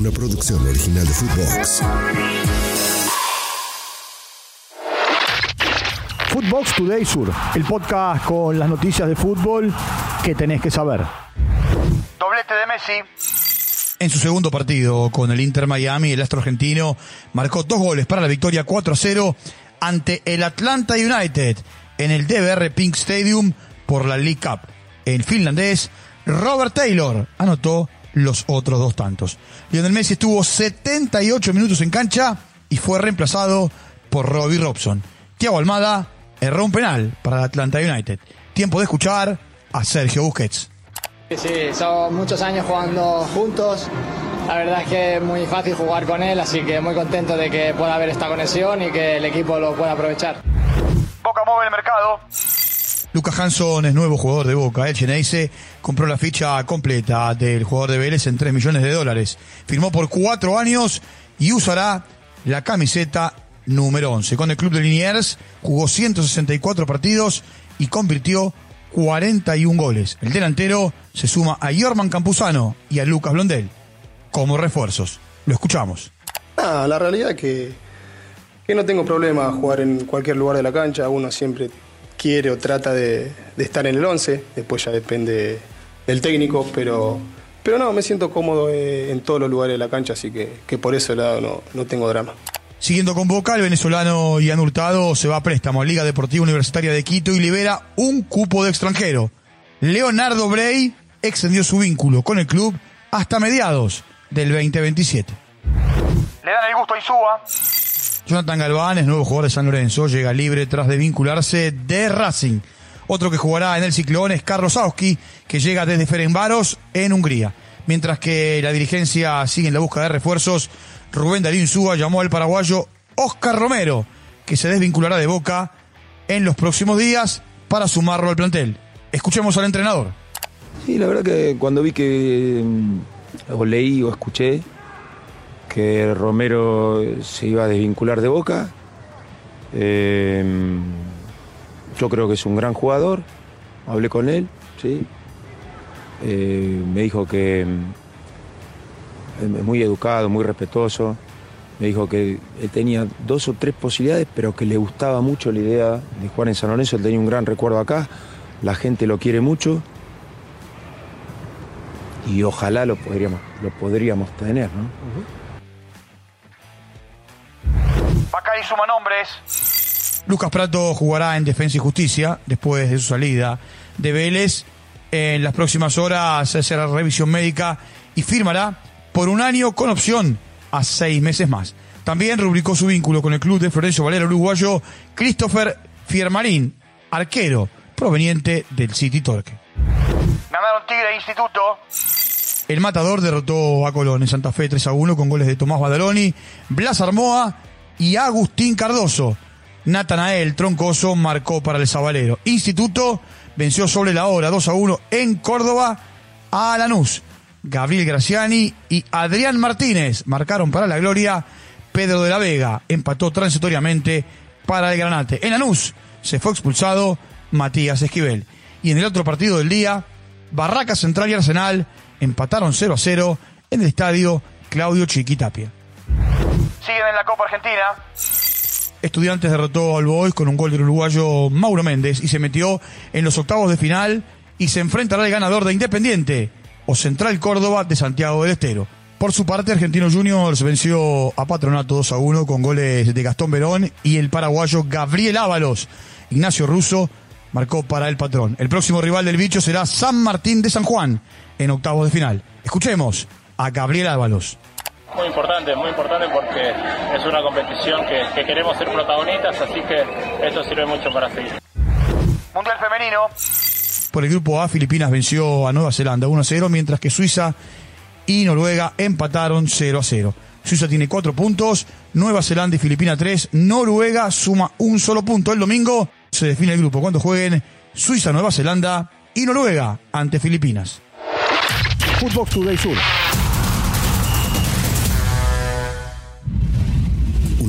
una producción original de Footbox. Footbox Today Sur, el podcast con las noticias de fútbol que tenés que saber. Doblete de Messi. En su segundo partido con el Inter Miami, el astro argentino marcó dos goles para la victoria 4 a 0 ante el Atlanta United en el DBR Pink Stadium por la League Cup. El finlandés Robert Taylor anotó los otros dos tantos. Lionel Messi estuvo 78 minutos en cancha y fue reemplazado por Robbie Robson. Thiago Almada erró un penal para el Atlanta United. Tiempo de escuchar a Sergio Busquets. Sí, son muchos años jugando juntos. La verdad es que es muy fácil jugar con él, así que muy contento de que pueda haber esta conexión y que el equipo lo pueda aprovechar. Boca mueve el mercado. Lucas Hanson es nuevo jugador de Boca. El Geneise compró la ficha completa del jugador de Vélez en 3 millones de dólares. Firmó por 4 años y usará la camiseta número 11. Con el club de Liniers jugó 164 partidos y convirtió 41 goles. El delantero se suma a Jorman Campuzano y a Lucas Blondel como refuerzos. Lo escuchamos. Ah, la realidad es que, que no tengo problema jugar en cualquier lugar de la cancha. Uno siempre quiere o trata de, de estar en el 11. Después ya depende del técnico, pero, pero no, me siento cómodo eh, en todos los lugares de la cancha, así que, que por ese lado no, no tengo drama. Siguiendo con Boca, el venezolano Ian Hurtado se va a préstamo a Liga Deportiva Universitaria de Quito y libera un cupo de extranjero. Leonardo Brey extendió su vínculo con el club hasta mediados del 2027. Le dan el gusto a Isúa. Jonathan Galván es nuevo jugador de San Lorenzo, llega libre tras de vincularse de Racing. Otro que jugará en el ciclón es Carlos Auski, que llega desde Ferencváros en Hungría. Mientras que la dirigencia sigue en la búsqueda de refuerzos, Rubén Darín Súa llamó al paraguayo Oscar Romero, que se desvinculará de Boca en los próximos días para sumarlo al plantel. Escuchemos al entrenador. Sí, la verdad que cuando vi que mm, o leí o escuché que Romero se iba a desvincular de Boca, eh, yo creo que es un gran jugador. Hablé con él, sí. Eh, me dijo que es muy educado, muy respetuoso. Me dijo que tenía dos o tres posibilidades, pero que le gustaba mucho la idea de jugar en San Lorenzo. Él tenía un gran recuerdo acá. La gente lo quiere mucho. Y ojalá lo podríamos, lo podríamos tener, ¿no? Bacari suma nombres. Lucas Prato jugará en Defensa y Justicia después de su salida de Vélez. En las próximas horas se hará revisión médica y firmará por un año con opción a seis meses más. También rubricó su vínculo con el club de Florencio Valera uruguayo Christopher Fiermarín, arquero proveniente del City Torque. Ganaron Tigre Instituto. El Matador derrotó a Colón en Santa Fe 3 a 1 con goles de Tomás Badaloni, Blas Armoa y Agustín Cardoso. Natanael Troncoso marcó para el Zabalero. Instituto venció sobre la hora 2 a 1 en Córdoba a Lanús. Gabriel Graciani y Adrián Martínez marcaron para la gloria. Pedro de la Vega empató transitoriamente para el Granate. En Lanús se fue expulsado Matías Esquivel. Y en el otro partido del día, Barraca Central y Arsenal empataron 0 a 0 en el estadio Claudio Chiquitapia. En la Copa Argentina. Estudiantes derrotó al Boys con un gol del uruguayo Mauro Méndez y se metió en los octavos de final y se enfrentará al ganador de Independiente o Central Córdoba de Santiago del Estero. Por su parte, Argentino Juniors venció a Patronato 2 a 1 con goles de Gastón Verón y el paraguayo Gabriel Ábalos. Ignacio Russo marcó para el patrón. El próximo rival del bicho será San Martín de San Juan en octavos de final. Escuchemos a Gabriel Ábalos. Muy importante, muy importante porque es una competición que, que queremos ser protagonistas, así que esto sirve mucho para seguir. Mundial Femenino. Por el grupo A, Filipinas venció a Nueva Zelanda 1 a 0, mientras que Suiza y Noruega empataron 0 a 0. Suiza tiene 4 puntos, Nueva Zelanda y Filipinas 3, Noruega suma un solo punto. El domingo se define el grupo cuando jueguen Suiza, Nueva Zelanda y Noruega ante Filipinas. Footbox Today Sur.